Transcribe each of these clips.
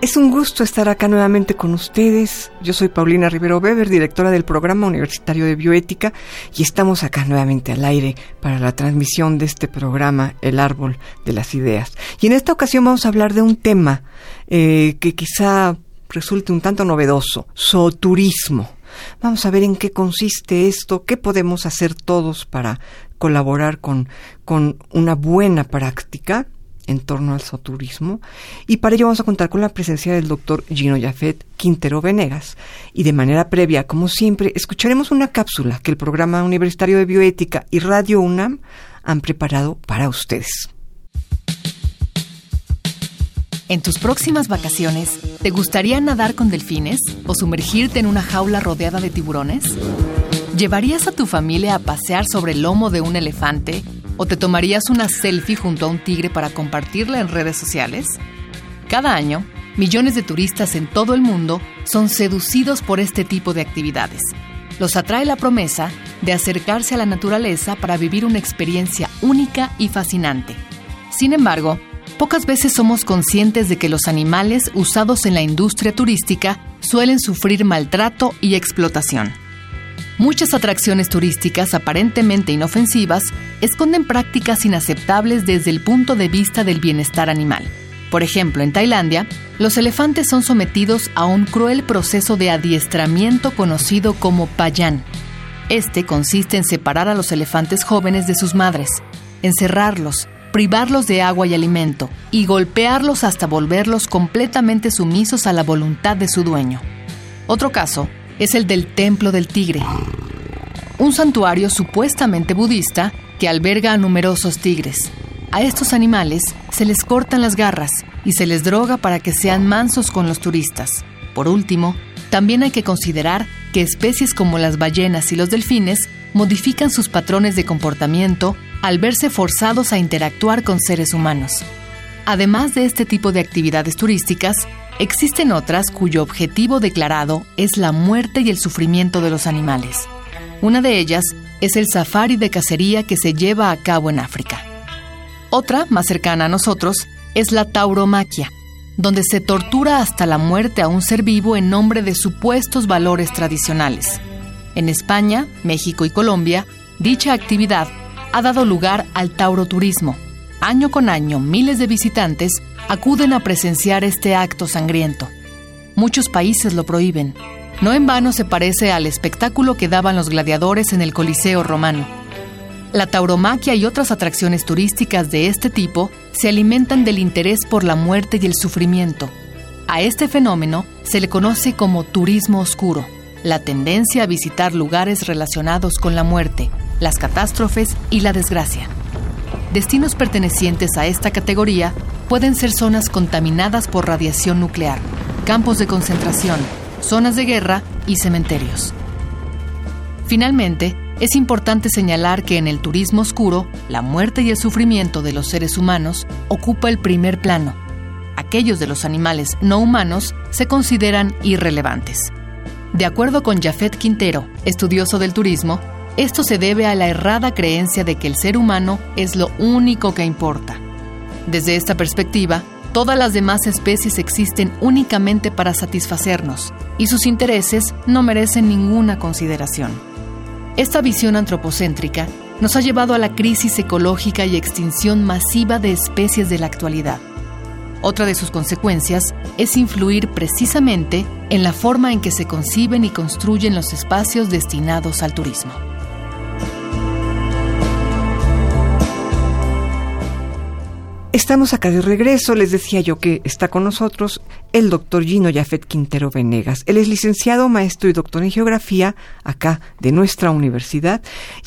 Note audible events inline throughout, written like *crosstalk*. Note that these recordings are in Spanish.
Es un gusto estar acá nuevamente con ustedes. Yo soy Paulina Rivero Weber, directora del Programa Universitario de Bioética, y estamos acá nuevamente al aire para la transmisión de este programa, El Árbol de las Ideas. Y en esta ocasión vamos a hablar de un tema eh, que quizá resulte un tanto novedoso, zooturismo. Vamos a ver en qué consiste esto, qué podemos hacer todos para colaborar con, con una buena práctica en torno al soturismo y para ello vamos a contar con la presencia del doctor Gino Yafet Quintero Venegas y de manera previa, como siempre, escucharemos una cápsula que el Programa Universitario de Bioética y Radio UNAM han preparado para ustedes. En tus próximas vacaciones, ¿te gustaría nadar con delfines o sumergirte en una jaula rodeada de tiburones? ¿Llevarías a tu familia a pasear sobre el lomo de un elefante ¿O te tomarías una selfie junto a un tigre para compartirla en redes sociales? Cada año, millones de turistas en todo el mundo son seducidos por este tipo de actividades. Los atrae la promesa de acercarse a la naturaleza para vivir una experiencia única y fascinante. Sin embargo, pocas veces somos conscientes de que los animales usados en la industria turística suelen sufrir maltrato y explotación. Muchas atracciones turísticas aparentemente inofensivas esconden prácticas inaceptables desde el punto de vista del bienestar animal. Por ejemplo, en Tailandia, los elefantes son sometidos a un cruel proceso de adiestramiento conocido como payan. Este consiste en separar a los elefantes jóvenes de sus madres, encerrarlos, privarlos de agua y alimento y golpearlos hasta volverlos completamente sumisos a la voluntad de su dueño. Otro caso es el del Templo del Tigre, un santuario supuestamente budista que alberga a numerosos tigres. A estos animales se les cortan las garras y se les droga para que sean mansos con los turistas. Por último, también hay que considerar que especies como las ballenas y los delfines modifican sus patrones de comportamiento al verse forzados a interactuar con seres humanos. Además de este tipo de actividades turísticas, Existen otras cuyo objetivo declarado es la muerte y el sufrimiento de los animales. Una de ellas es el safari de cacería que se lleva a cabo en África. Otra, más cercana a nosotros, es la tauromaquia, donde se tortura hasta la muerte a un ser vivo en nombre de supuestos valores tradicionales. En España, México y Colombia, dicha actividad ha dado lugar al tauroturismo. Año con año, miles de visitantes acuden a presenciar este acto sangriento. Muchos países lo prohíben. No en vano se parece al espectáculo que daban los gladiadores en el Coliseo romano. La tauromaquia y otras atracciones turísticas de este tipo se alimentan del interés por la muerte y el sufrimiento. A este fenómeno se le conoce como turismo oscuro, la tendencia a visitar lugares relacionados con la muerte, las catástrofes y la desgracia. Destinos pertenecientes a esta categoría pueden ser zonas contaminadas por radiación nuclear, campos de concentración, zonas de guerra y cementerios. Finalmente, es importante señalar que en el turismo oscuro, la muerte y el sufrimiento de los seres humanos ocupa el primer plano. Aquellos de los animales no humanos se consideran irrelevantes. De acuerdo con Jafet Quintero, estudioso del turismo, esto se debe a la errada creencia de que el ser humano es lo único que importa. Desde esta perspectiva, todas las demás especies existen únicamente para satisfacernos y sus intereses no merecen ninguna consideración. Esta visión antropocéntrica nos ha llevado a la crisis ecológica y extinción masiva de especies de la actualidad. Otra de sus consecuencias es influir precisamente en la forma en que se conciben y construyen los espacios destinados al turismo. Estamos acá de regreso, les decía yo que está con nosotros el doctor Gino Yafet Quintero Venegas. Él es licenciado, maestro y doctor en geografía acá de nuestra universidad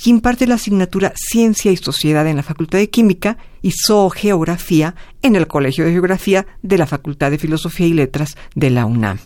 y imparte la asignatura Ciencia y Sociedad en la Facultad de Química y Zoogeografía en el Colegio de Geografía de la Facultad de Filosofía y Letras de la UNAM.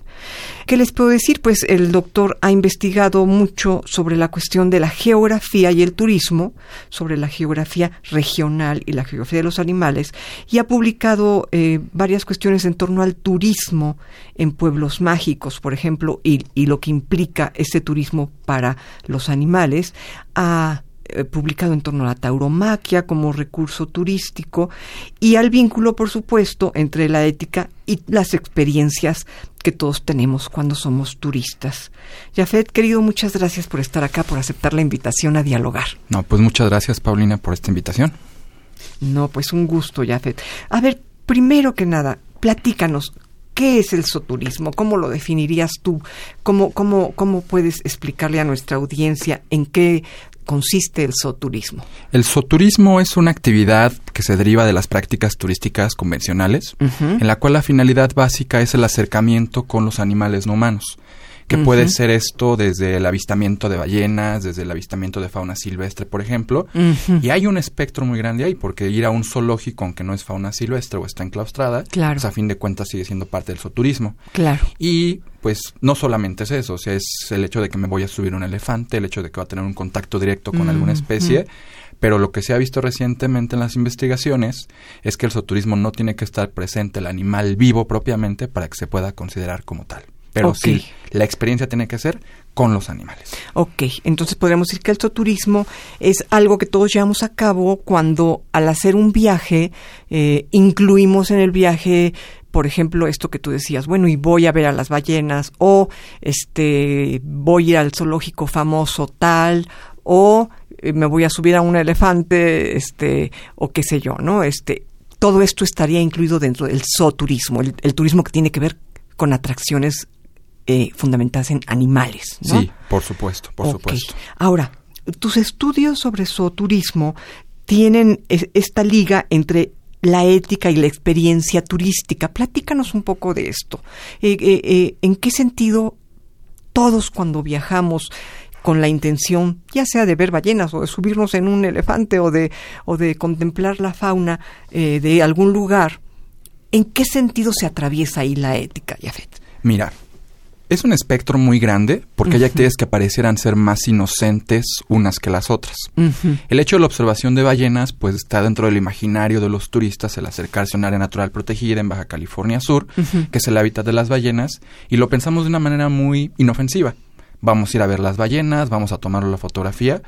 ¿Qué les puedo decir? Pues el doctor ha investigado mucho sobre la cuestión de la geografía y el turismo, sobre la geografía regional y la geografía de los animales, y ha publicado eh, varias cuestiones en torno al turismo en pueblos mágicos, por ejemplo, y, lo que implica ese turismo para los animales. Ha eh, publicado en torno a la tauromaquia como recurso turístico y al vínculo, por supuesto, entre la ética y las experiencias que todos tenemos cuando somos turistas. Jafet, querido, muchas gracias por estar acá, por aceptar la invitación a dialogar. No, pues muchas gracias, Paulina, por esta invitación. No, pues un gusto, Jafet. A ver, primero que nada, platícanos, ¿Qué es el soturismo? ¿Cómo lo definirías tú? ¿Cómo, cómo, ¿Cómo puedes explicarle a nuestra audiencia en qué consiste el soturismo? El soturismo es una actividad que se deriva de las prácticas turísticas convencionales, en la cual la finalidad básica es el acercamiento con los animales no humanos que puede ser esto desde el avistamiento de ballenas, desde el avistamiento de fauna silvestre, por ejemplo. Y hay un espectro muy grande ahí, porque ir a un zoológico, aunque no es fauna silvestre o está enclaustrada, claro. pues a fin de cuentas sigue siendo parte del soturismo. Claro. Y pues no solamente es eso, o sea, es el hecho de que me voy a subir un elefante, el hecho de que va a tener un contacto directo con alguna especie, pero lo que se ha visto recientemente en las investigaciones es que el soturismo no tiene que estar presente el animal vivo propiamente para que se pueda considerar como tal. Pero sí, la experiencia tiene que ser con los animales. Ok, entonces podríamos decir que el soturismo es algo que todos llevamos a cabo cuando al hacer un viaje eh, incluimos en el viaje por ejemplo, esto que tú decías, bueno, y voy a ver a las ballenas, o este, voy a ir al zoológico famoso tal, o eh, me voy a subir a un elefante, este, o qué sé yo, ¿no? Este, todo esto estaría incluido dentro del zooturismo, el, el turismo que tiene que ver con atracciones eh, fundamentadas en animales. ¿no? Sí, por supuesto, por supuesto. Ahora, tus estudios sobre zooturismo tienen esta liga entre la ética y la experiencia turística. Platícanos un poco de esto. Eh, eh, ¿En qué sentido todos cuando viajamos con la intención, ya sea de ver ballenas o de subirnos en un elefante o de, o de contemplar la fauna de algún lugar, ¿en qué sentido se atraviesa ahí la ética, Yafet? Mira, es un espectro muy grande porque hay actividades que parecieran ser más inocentes unas que las otras. El hecho de la observación de ballenas pues está dentro del imaginario de los turistas el acercarse a un área natural protegida en Baja California Sur, que es el hábitat de las ballenas, y lo pensamos de una manera muy inofensiva vamos a ir a ver las ballenas, vamos a tomar la fotografía,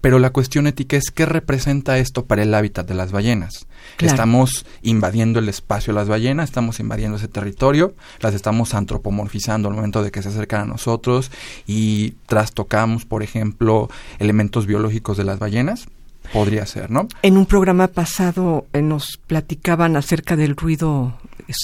pero la cuestión ética es qué representa esto para el hábitat de las ballenas. Estamos invadiendo el espacio de las ballenas, estamos invadiendo ese territorio, las estamos antropomorfizando al momento de que se acercan a nosotros y trastocamos, por ejemplo, elementos biológicos de las ballenas. Podría ser, ¿no? En un programa pasado eh, nos platicaban acerca del ruido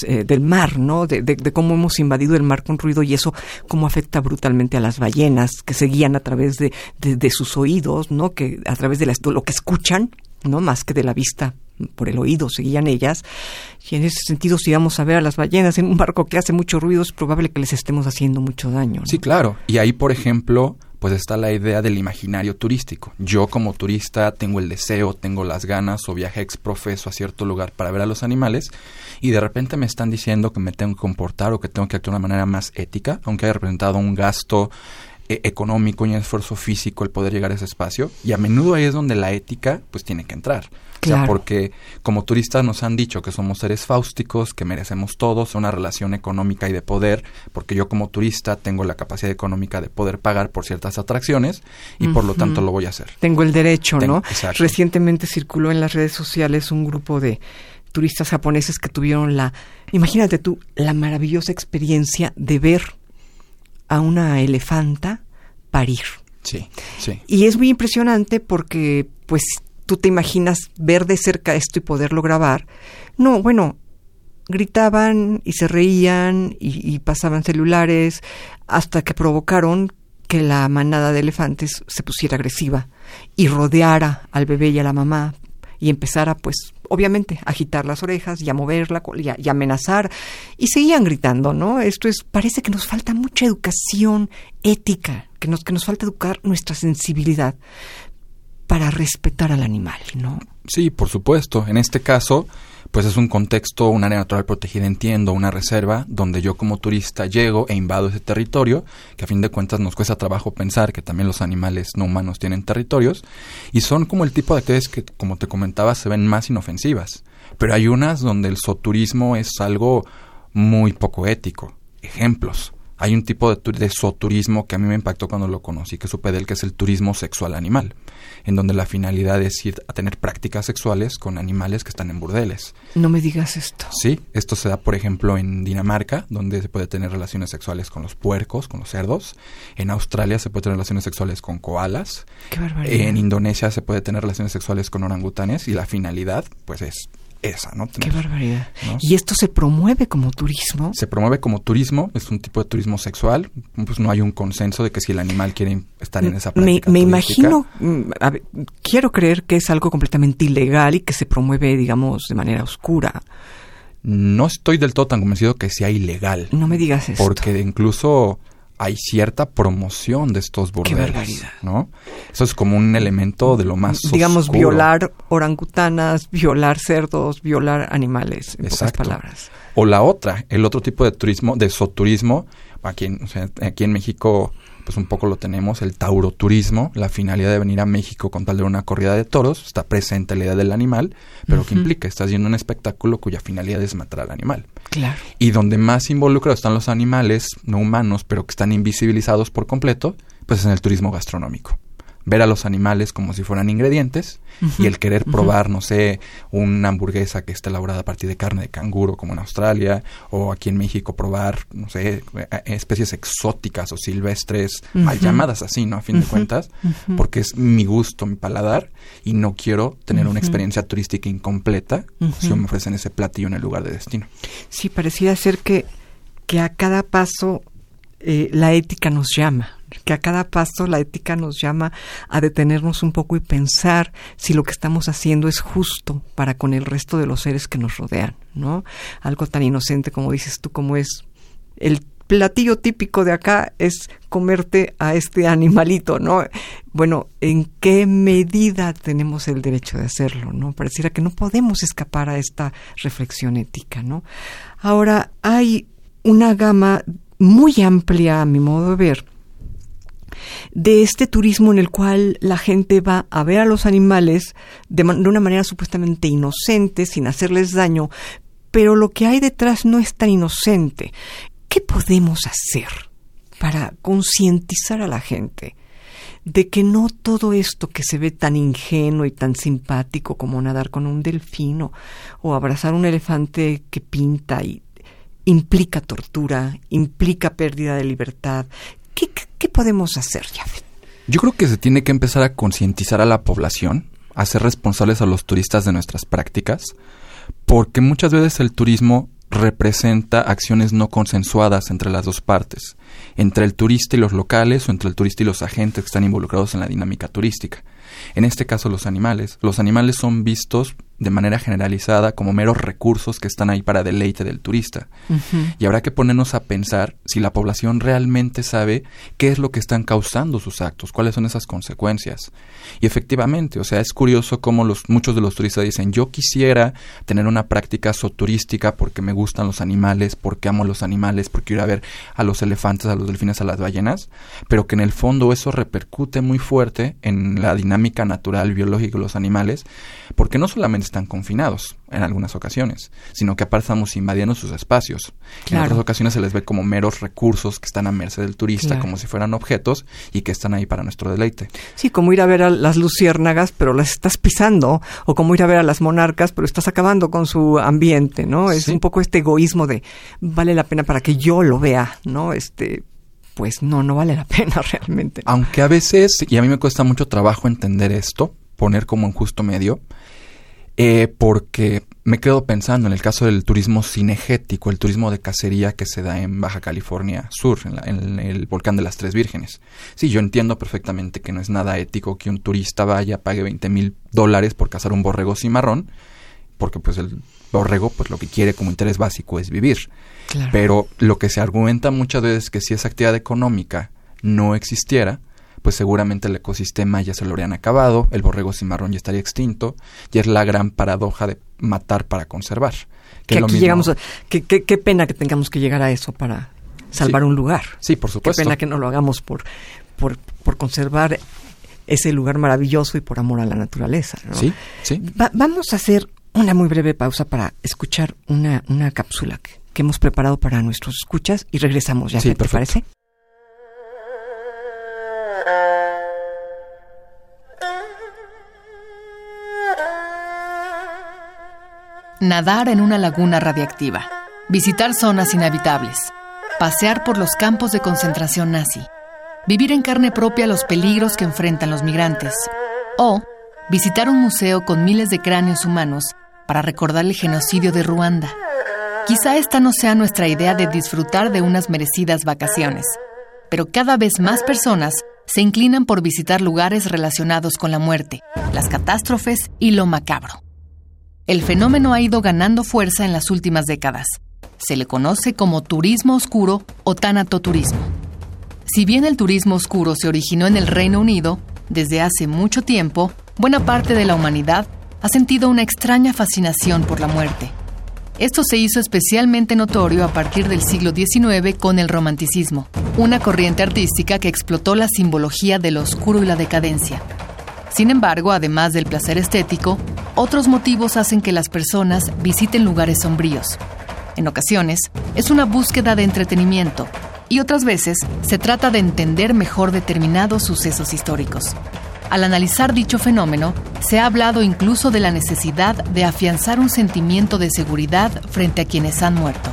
eh, del mar, ¿no? De, cómo hemos invadido el mar con ruido y eso cómo afecta brutalmente a las ballenas que se guían a través de, sus oídos, ¿no? Que a través de lo que escuchan, ¿no? Más que de la vista por el oído seguían ellas. Y en ese sentido, si vamos a ver a las ballenas en un barco que hace mucho ruido, es probable que les estemos haciendo mucho daño. Sí, claro. Y ahí, por ejemplo, pues está la idea del imaginario turístico. Yo como turista tengo el deseo, tengo las ganas o viaje ex profeso a cierto lugar para ver a los animales y de repente me están diciendo que me tengo que comportar o que tengo que actuar de una manera más ética, aunque haya representado un gasto eh, económico y un esfuerzo físico el poder llegar a ese espacio y a menudo ahí es donde la ética pues tiene que entrar. O sea, porque como turistas nos han dicho que somos seres fáusticos, que merecemos todos una relación económica y de poder, porque yo como turista tengo la capacidad económica de poder pagar por ciertas atracciones y por lo tanto lo voy a hacer. Tengo el derecho, ¿no? Recientemente circuló en las redes sociales un grupo de turistas japoneses que tuvieron la, imagínate tú, la maravillosa experiencia de ver a una elefanta parir. Sí, sí. Y es muy impresionante porque, pues, tú te imaginas ver de cerca esto y poderlo grabar. No, bueno, gritaban y se reían y, pasaban celulares hasta que provocaron que la manada de elefantes se pusiera agresiva y rodeara al bebé y a la mamá y empezara pues obviamente agitar las orejas y moverla y y amenazar y seguían gritando, ¿no? Esto es parece que nos falta mucha educación ética, que nos que nos falta educar nuestra sensibilidad para respetar al animal, ¿no? Sí, por supuesto. En este caso, pues es un contexto, un área natural protegida, entiendo, una reserva, donde yo como turista llego e invado ese territorio, que a fin de cuentas nos cuesta trabajo pensar que también los animales no humanos tienen territorios, y son como el tipo de actividades que, como te comentaba, se ven más inofensivas. Pero hay unas donde el soturismo es algo muy poco ético. Ejemplos. Hay un tipo de, de zooturismo que a mí me impactó cuando lo conocí, que supe de él, que es el turismo sexual animal, en donde la finalidad es ir a tener prácticas sexuales con animales que están en burdeles. No me digas esto. Sí, esto se da, por ejemplo, en Dinamarca, donde se puede tener relaciones sexuales con los puercos, con los cerdos. En Australia se puede tener relaciones sexuales con koalas. Qué barbaridad. En Indonesia se puede tener relaciones sexuales con orangutanes y la finalidad, pues, es esa, ¿no? Qué barbaridad. ¿Y esto se promueve como turismo? Se promueve como turismo, es un tipo de turismo sexual, pues no hay un consenso de que si el animal quiere estar en esa práctica Me, me imagino, mm, ver, quiero creer que es algo completamente ilegal y que se promueve, digamos, de manera oscura. No estoy del todo tan convencido que sea ilegal. No me digas eso. Porque incluso hay cierta promoción de estos bordeles, ¿no? Eso es como un elemento de lo más digamos violar orangutanas, violar cerdos, violar animales, en pocas palabras. O la otra, el otro tipo de turismo, de soturismo, aquí en, o sea, aquí en México pues un poco lo tenemos, el tauroturismo, la finalidad de venir a México con tal de una corrida de toros, está presente la idea del animal, pero que implica? Estás viendo un espectáculo cuya finalidad es matar al animal. Claro. Y donde más involucrados están los animales, no humanos, pero que están invisibilizados por completo, pues es en el turismo gastronómico ver a los animales como si fueran ingredientes y el querer probar, no sé, una hamburguesa que está elaborada a partir de carne de canguro como en Australia o aquí en México probar, no sé, especies exóticas o silvestres, mal llamadas así, ¿no? A fin de cuentas, porque es mi gusto, mi paladar y no quiero tener una experiencia turística incompleta si me ofrecen ese platillo en el lugar de destino. Sí, parecía ser que, que a cada paso eh, la ética nos llama, que a cada paso la ética nos llama a detenernos un poco y pensar si lo que estamos haciendo es justo para con el resto de los seres que nos rodean, ¿no? Algo tan inocente como dices tú, como es el platillo típico de acá es comerte a este animalito, ¿no? Bueno, ¿en qué medida tenemos el derecho de hacerlo, no? Pareciera que no podemos escapar a esta reflexión ética, ¿no? Ahora, hay una gama muy amplia, a mi modo de ver, de este turismo en el cual la gente va a ver a los animales de, una manera supuestamente inocente, sin hacerles daño, pero lo que hay detrás no es tan inocente. ¿Qué podemos hacer para concientizar a la gente de que no todo esto que se ve tan ingenuo y tan simpático como nadar con un delfino o abrazar un elefante que pinta y implica tortura, implica pérdida de libertad, ¿Qué, podemos hacer, Jafet? Yo creo que se tiene que empezar a concientizar a la población, a ser responsables a los turistas de nuestras prácticas, porque muchas veces el turismo representa acciones no consensuadas entre las dos partes, entre el turista y los locales o entre el turista y los agentes que están involucrados en la dinámica turística. En este caso los animales. Los animales son vistos de manera generalizada como meros recursos que están ahí para deleite del turista. Y habrá que ponernos a pensar si la población realmente sabe qué es lo que están causando sus actos, cuáles son esas consecuencias. Y efectivamente, o sea, es curioso cómo los, muchos de los turistas dicen, yo quisiera tener una práctica soturística porque me gustan los animales, porque amo los animales, porque quiero ir a ver a los elefantes, a los delfines, a las ballenas, pero que en el fondo eso repercute muy fuerte en la dinámica natural, biológica de los animales, porque no solamente están confinados en algunas ocasiones, sino que aparte estamos invadiendo sus espacios. En otras ocasiones se les ve como meros recursos que están a merced del turista, como si fueran objetos y que están ahí para nuestro deleite. Sí, como ir a ver a las luciérnagas, pero las estás pisando, o como ir a ver a las monarcas, pero estás acabando con su ambiente, ¿no? Es un poco este egoísmo de vale la pena para que yo lo vea, ¿no? Este, pues no, no vale la *laughs* pena realmente. Aunque a veces, y a mí me cuesta mucho trabajo entender esto, poner como en justo medio, eh, porque me quedo pensando en el caso del turismo cinegético, el turismo de cacería que se da en Baja California Sur, en, el volcán de las Tres Vírgenes. Sí, yo entiendo perfectamente que no es nada ético que un turista vaya, pague 20 mil dólares por cazar un borrego cimarrón, porque pues el borrego pues lo que quiere como interés básico es vivir. Pero lo que se argumenta muchas veces es que si esa actividad económica no existiera, pues seguramente el ecosistema ya se lo habrían acabado, el borrego cimarrón ya estaría extinto, y es la gran paradoja de matar para conservar. Que, aquí llegamos qué, pena que tengamos que llegar a eso para salvar un lugar. Sí, por supuesto. Qué pena que no lo hagamos por, por, por conservar ese lugar maravilloso y por amor a la naturaleza. Sí, sí. vamos a hacer una muy breve pausa para escuchar una, una cápsula que, hemos preparado para nuestros escuchas y regresamos ya. Sí, ¿Te parece? Nadar en una laguna radiactiva, visitar zonas inhabitables, pasear por los campos de concentración nazi, vivir en carne propia los peligros que enfrentan los migrantes, o visitar un museo con miles de cráneos humanos para recordar el genocidio de Ruanda. Quizá esta no sea nuestra idea de disfrutar de unas merecidas vacaciones, pero cada vez más personas se inclinan por visitar lugares relacionados con la muerte, las catástrofes y lo macabro. El fenómeno ha ido ganando fuerza en las últimas décadas. Se le conoce como turismo oscuro o tanatoturismo. Si bien el turismo oscuro se originó en el Reino Unido, desde hace mucho tiempo, buena parte de la humanidad ha sentido una extraña fascinación por la muerte. Esto se hizo especialmente notorio a partir del siglo XIX con el romanticismo, una corriente artística que explotó la simbología de lo oscuro y la decadencia, sin embargo, además del placer estético, otros motivos hacen que las personas visiten lugares sombríos. En ocasiones, es una búsqueda de entretenimiento y otras veces se trata de entender mejor determinados sucesos históricos. Al analizar dicho fenómeno, se ha hablado incluso de la necesidad de afianzar un sentimiento de seguridad frente a quienes han muerto.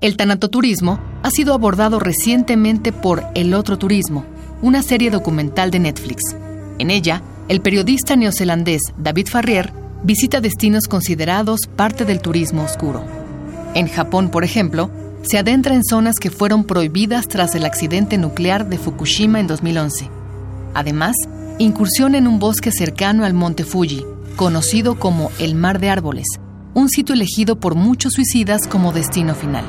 El tanatoturismo ha sido abordado recientemente por El Otro Turismo, una serie documental de Netflix. En ella, el periodista neozelandés David Farrier visita destinos considerados parte del turismo oscuro. En Japón, por ejemplo, se adentra en zonas que fueron prohibidas tras el accidente nuclear de Fukushima en 2011. Además, incursiona en un bosque cercano al monte Fuji, conocido como el Mar de Árboles, un sitio elegido por muchos suicidas como destino final.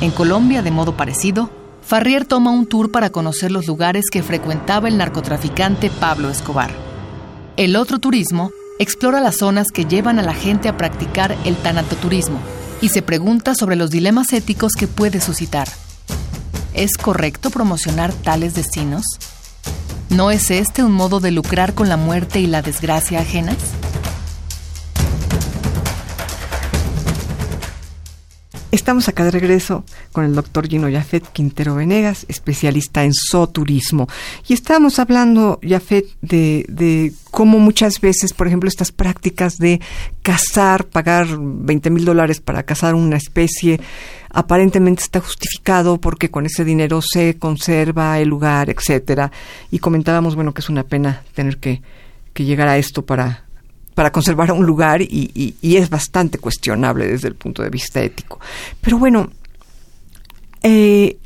En Colombia, de modo parecido, Farrier toma un tour para conocer los lugares que frecuentaba el narcotraficante Pablo Escobar. El otro turismo explora las zonas que llevan a la gente a practicar el tanatoturismo y se pregunta sobre los dilemas éticos que puede suscitar. ¿Es correcto promocionar tales destinos? ¿No es este un modo de lucrar con la muerte y la desgracia ajenas? Estamos acá de regreso con el doctor Gino Yafet Quintero Venegas, especialista en zooturismo. Y estamos hablando, Yafet, de, de cómo muchas veces, por ejemplo, estas prácticas de cazar, pagar 20 mil dólares para cazar una especie, aparentemente está justificado porque con ese dinero se conserva el lugar, etcétera. Y comentábamos, bueno, que es una pena tener que llegar a esto para para conservar un lugar y, es bastante cuestionable desde el punto de vista ético. Pero bueno, eh,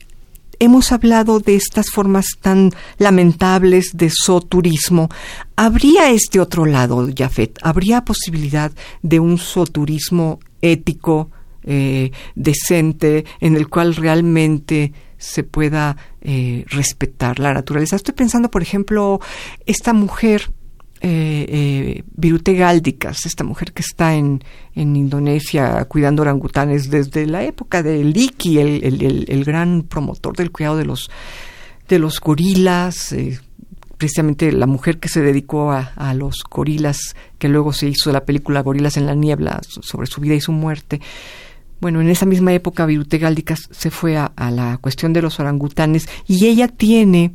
hemos hablado de estas formas tan lamentables de zooturismo. ¿Habría este otro lado, Jafet? ¿Habría posibilidad de un zooturismo ético, eh, decente, en el cual realmente se pueda eh, respetar la naturaleza? Estoy pensando, por ejemplo, esta mujer eh, eh, Virute Gáldicas, esta mujer que está en, en, Indonesia cuidando orangutanes desde la época de Liki, el, el, gran promotor del cuidado de los, de los gorilas, eh, precisamente la mujer que se dedicó a, a, los gorilas, que luego se hizo la película Gorilas en la Niebla sobre su vida y su muerte. Bueno, en esa misma época Virute Gáldicas se fue a, a la cuestión de los orangutanes y ella tiene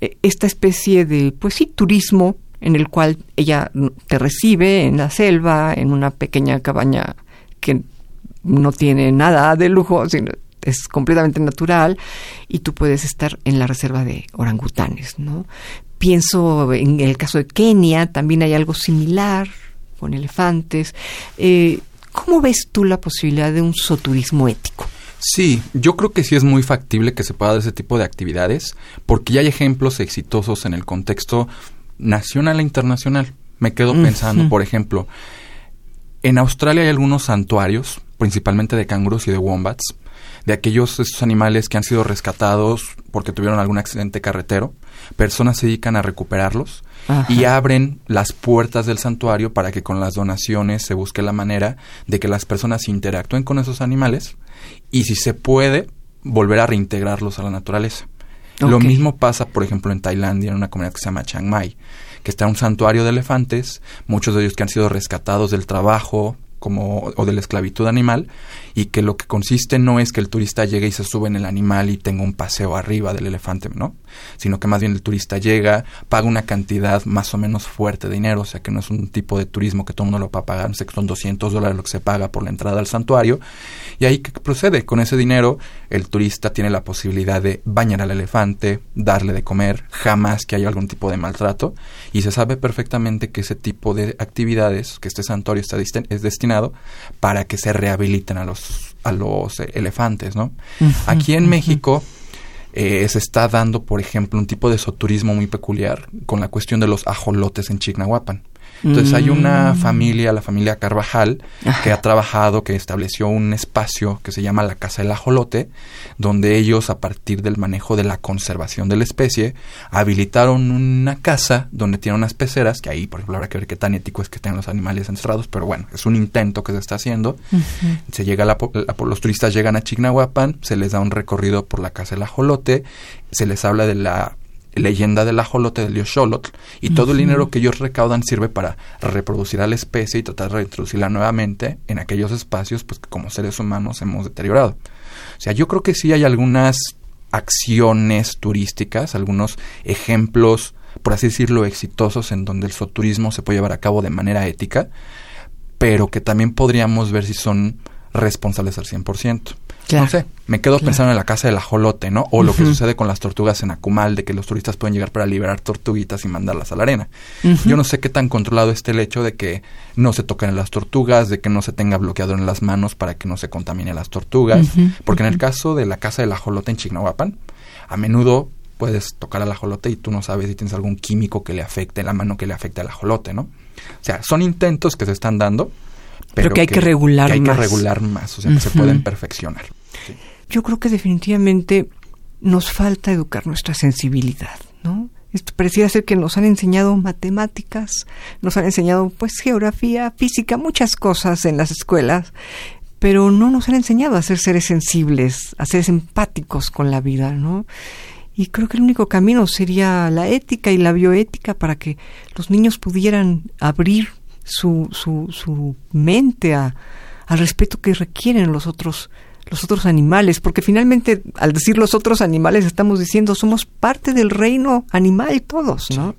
eh, esta especie de, pues sí, turismo en el cual ella te recibe en la selva, en una pequeña cabaña que no tiene nada de lujo, sino es completamente natural y tú puedes estar en la reserva de orangutanes, ¿no? Pienso en el caso de Kenia, también hay algo similar con elefantes. Eh, ¿Cómo ves tú la posibilidad de un soturismo ético? Sí, yo creo que sí es muy factible que se pueda dar ese tipo de actividades, porque ya hay ejemplos exitosos en el contexto nacional e internacional. Me quedo pensando, por ejemplo, en Australia hay algunos santuarios, principalmente de canguros y de wombats, de aquellos esos animales que han sido rescatados porque tuvieron algún accidente carretero. Personas se dedican a recuperarlos y abren las puertas del santuario para que con las donaciones se busque la manera de que las personas interactúen con esos animales y si se puede volver a reintegrarlos a la naturaleza. Lo mismo pasa, por ejemplo, en Tailandia, en una comunidad que se llama Chiang Mai, que está un santuario de elefantes, muchos de ellos que han sido rescatados del trabajo como o de la esclavitud animal y que lo que consiste no es que el turista llegue y se sube en el animal y tenga un paseo arriba del elefante, ¿no? Sino que más bien el turista llega, paga una cantidad más o menos fuerte de dinero, o sea que no es un tipo de turismo que todo el mundo lo va a pagar, no sé que son 200 dólares lo que se paga por la entrada al santuario y ahí que procede, con ese dinero el turista tiene la posibilidad de bañar al elefante, darle de comer, jamás que haya algún tipo de maltrato y se sabe perfectamente que ese tipo de actividades, que este santuario está es destinado para que se rehabiliten a los, a los eh, elefantes, ¿no? Aquí en México eh, se está dando, por ejemplo, un tipo de soturismo muy peculiar con la cuestión de los ajolotes en Chignahuapan. Entonces hay una mm. familia, la familia Carvajal, que ha trabajado, que estableció un espacio que se llama la Casa del Ajolote, donde ellos, a partir del manejo de la conservación de la especie, habilitaron una casa donde tienen unas peceras, que ahí, por ejemplo, habrá que ver qué tan ético es que tengan los animales encerrados, pero bueno, es un intento que se está haciendo. Se llega la, los turistas llegan a Chignahuapan, se les da un recorrido por la Casa del Ajolote, se les habla de la leyenda del ajolote del dios Xolotl, y todo el dinero que ellos recaudan sirve para reproducir a la especie y tratar de reintroducirla nuevamente en aquellos espacios pues, que como seres humanos hemos deteriorado. O sea, yo creo que sí hay algunas acciones turísticas, algunos ejemplos, por así decirlo, exitosos en donde el soturismo se puede llevar a cabo de manera ética, pero que también podríamos ver si son responsables al 100% no sé, me quedo pensando en la casa del ajolote, ¿no? O lo que sucede con las tortugas en Akumal, de que los turistas pueden llegar para liberar tortuguitas y mandarlas a la arena. Yo no sé qué tan controlado esté el hecho de que no se toquen las tortugas, de que no se tenga bloqueado en las manos para que no se contamine las tortugas. Porque en el caso de la casa del ajolote en Chignahuapan, a menudo puedes tocar al ajolote y tú no sabes si tienes algún químico que le afecte, la mano que le afecte al ajolote, ¿no? O sea, son intentos que se están dando, pero, que hay que, regular que hay más. que regular más, o sea, que se pueden perfeccionar. Yo creo que definitivamente nos falta educar nuestra sensibilidad, ¿no? Esto parecía ser que nos han enseñado matemáticas, nos han enseñado pues geografía, física, muchas cosas en las escuelas, pero no nos han enseñado a ser seres sensibles, a ser empáticos con la vida, ¿no? Y creo que el único camino sería la ética y la bioética para que los niños pudieran abrir su, su, su mente a, al respeto que requieren los otros los otros animales, porque finalmente al decir los otros animales estamos diciendo somos parte del reino animal todos, ¿no?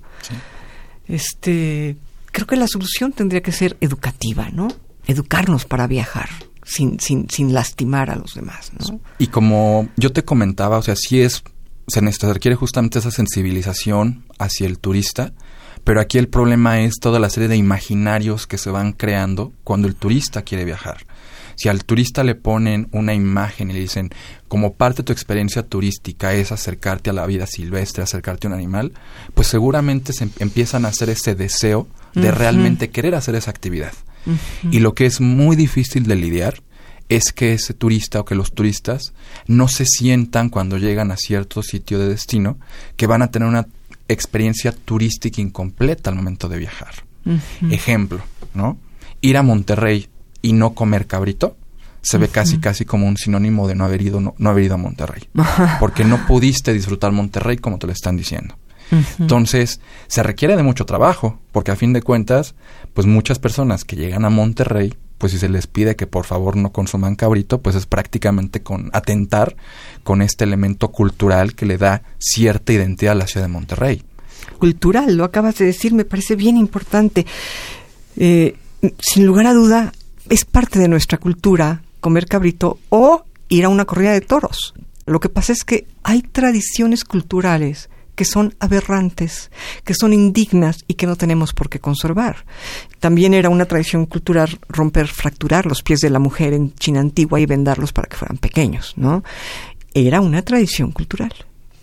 Este, creo que la solución tendría que ser educativa, ¿no? Educarnos para viajar sin sin sin lastimar a los demás, ¿no? Y como yo te comentaba, o sea, sí es se requiere justamente esa sensibilización hacia el turista pero aquí el problema es toda la serie de imaginarios que se van creando cuando el turista quiere viajar. Si al turista le ponen una imagen y le dicen, como parte de tu experiencia turística es acercarte a la vida silvestre, acercarte a un animal, pues seguramente se em-, empiezan a hacer ese deseo de realmente querer hacer esa actividad. Y lo que es muy difícil de lidiar es que ese turista o que los turistas no se sientan cuando llegan a cierto sitio de destino que van a tener una experiencia turística incompleta al momento de viajar. Ejemplo, ¿no? Ir a Monterrey y no comer cabrito se ve casi casi como un sinónimo de no haber ido no, haber ido a Monterrey, *laughs* porque no pudiste disfrutar Monterrey como te lo están diciendo. Entonces, se requiere de mucho trabajo, porque a fin de cuentas, pues muchas personas que llegan a Monterrey, pues si se les pide que por favor no consuman cabrito, pues es prácticamente con atentar con este elemento cultural que le da cierta identidad a la ciudad de Monterrey. Cultural, lo acabas de decir, me parece bien importante. Eh, sin lugar a duda, es parte de nuestra cultura comer cabrito o ir a una corrida de toros. Lo que pasa es que hay tradiciones culturales que son aberrantes, que son indignas y que no tenemos por qué conservar. También era una tradición cultural romper, fracturar los pies de la mujer en China antigua y vendarlos para que fueran pequeños, ¿no? Era una tradición cultural.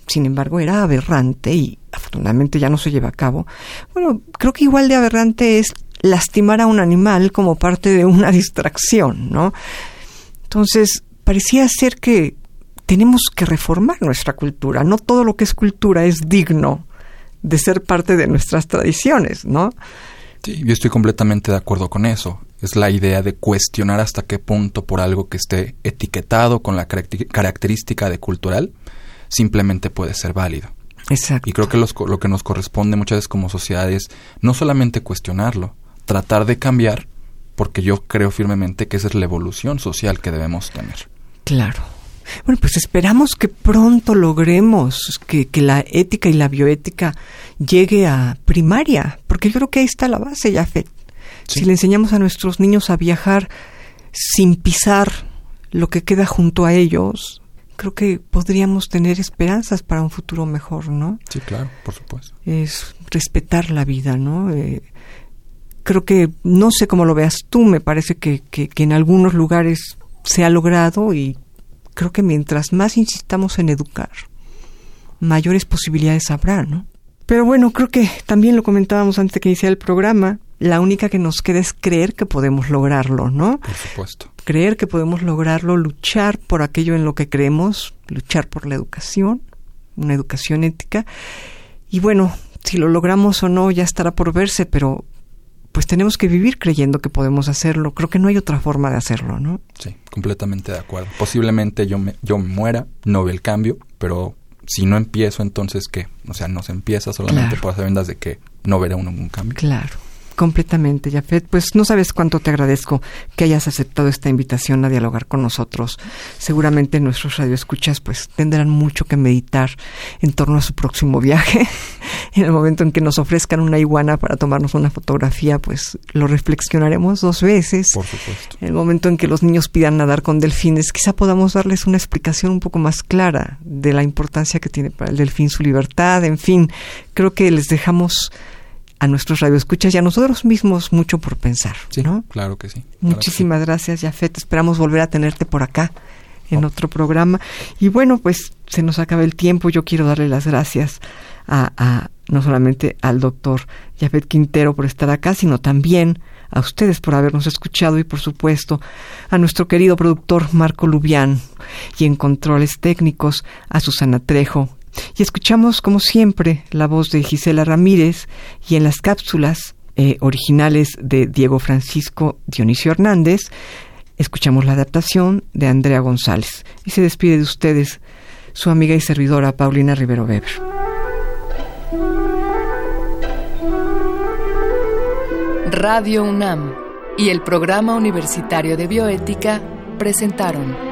Sin embargo, era aberrante y afortunadamente ya no se lleva a cabo. Bueno, creo que igual de aberrante es lastimar a un animal como parte de una *laughs* distracción, ¿no? Entonces, parecía ser que tenemos que reformar nuestra cultura. No todo lo que es cultura es digno de ser parte de nuestras tradiciones, ¿no? Sí, yo estoy completamente de acuerdo con eso. Es la idea de cuestionar hasta qué punto por algo que esté etiquetado con la característica de cultural simplemente puede ser válido. Exacto. Y creo que lo que nos corresponde muchas veces como sociedad es no solamente cuestionarlo, tratar de cambiar, porque yo creo firmemente que esa es la evolución social que debemos tener. Claro. Bueno, pues esperamos que pronto logremos que, la ética y la bioética llegue a primaria, porque yo creo que ahí está la base, ya Si le enseñamos a nuestros niños a viajar sin pisar lo que queda junto a ellos, creo que podríamos tener esperanzas para un futuro mejor, ¿no? Sí, claro, por supuesto. Es respetar la vida, ¿no? Eh, creo que, no sé cómo lo veas tú, me parece que, que, que en algunos lugares se ha logrado y creo que mientras más insistamos en educar, mayores posibilidades habrá, ¿no? Pero bueno, creo que también lo comentábamos antes de que iniciara el programa, la única que nos queda es creer que podemos lograrlo, ¿no? Por supuesto. Creer que podemos lograrlo, luchar por aquello en lo que creemos, luchar por la educación, una educación ética. Y bueno, si lo logramos o no ya estará por verse, pero pues tenemos que vivir creyendo que podemos hacerlo. Creo que no hay otra forma de hacerlo, ¿no? Sí, completamente de acuerdo. Posiblemente yo me, yo muera, no ve el cambio, pero si no empiezo, entonces ¿qué? O sea, no se empieza solamente por las vendas de que no verá uno ningún cambio. Claro. Completamente, Jafet. Pues no sabes cuánto te agradezco que hayas aceptado esta invitación a dialogar con nosotros. Seguramente nuestros radioescuchas pues tendrán mucho que meditar en torno a su próximo viaje. *laughs* en el momento en que nos ofrezcan una iguana para tomarnos una fotografía, pues lo reflexionaremos dos veces. Por supuesto. En el momento en que los niños pidan nadar con delfines, quizá podamos darles una explicación un poco más clara de la importancia que tiene para el delfín su libertad. En fin, creo que les dejamos a nuestros radioescuchas y a nosotros mismos mucho por pensar. Sí, ¿no? claro que sí. Muchísimas gracias, Jafet. Esperamos volver a tenerte por acá en otro programa. Y bueno, pues se nos acaba el tiempo. Yo quiero darle las gracias a, a no solamente al doctor Jafet Quintero por estar acá, sino también a ustedes por habernos escuchado y por supuesto a nuestro querido productor Marco Lubián y en controles técnicos a Susana Trejo y escuchamos, como siempre, la voz de Gisela Ramírez y en las cápsulas eh, originales de Diego Francisco Dionisio Hernández, escuchamos la adaptación de Andrea González. Y se despide de ustedes su amiga y servidora Paulina Rivero Weber. Radio UNAM y el Programa Universitario de Bioética presentaron